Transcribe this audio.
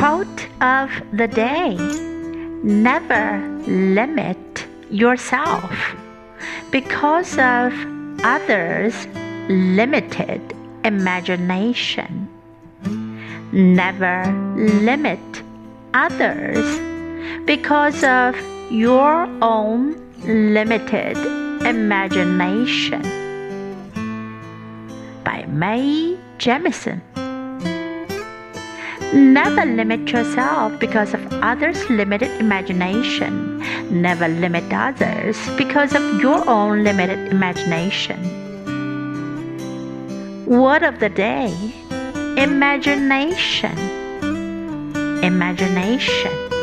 Quote of the day Never limit yourself because of others' limited imagination. Never limit others because of your own limited imagination. By Mae Jemison. Never limit yourself because of others' limited imagination. Never limit others because of your own limited imagination. Word of the day Imagination. Imagination.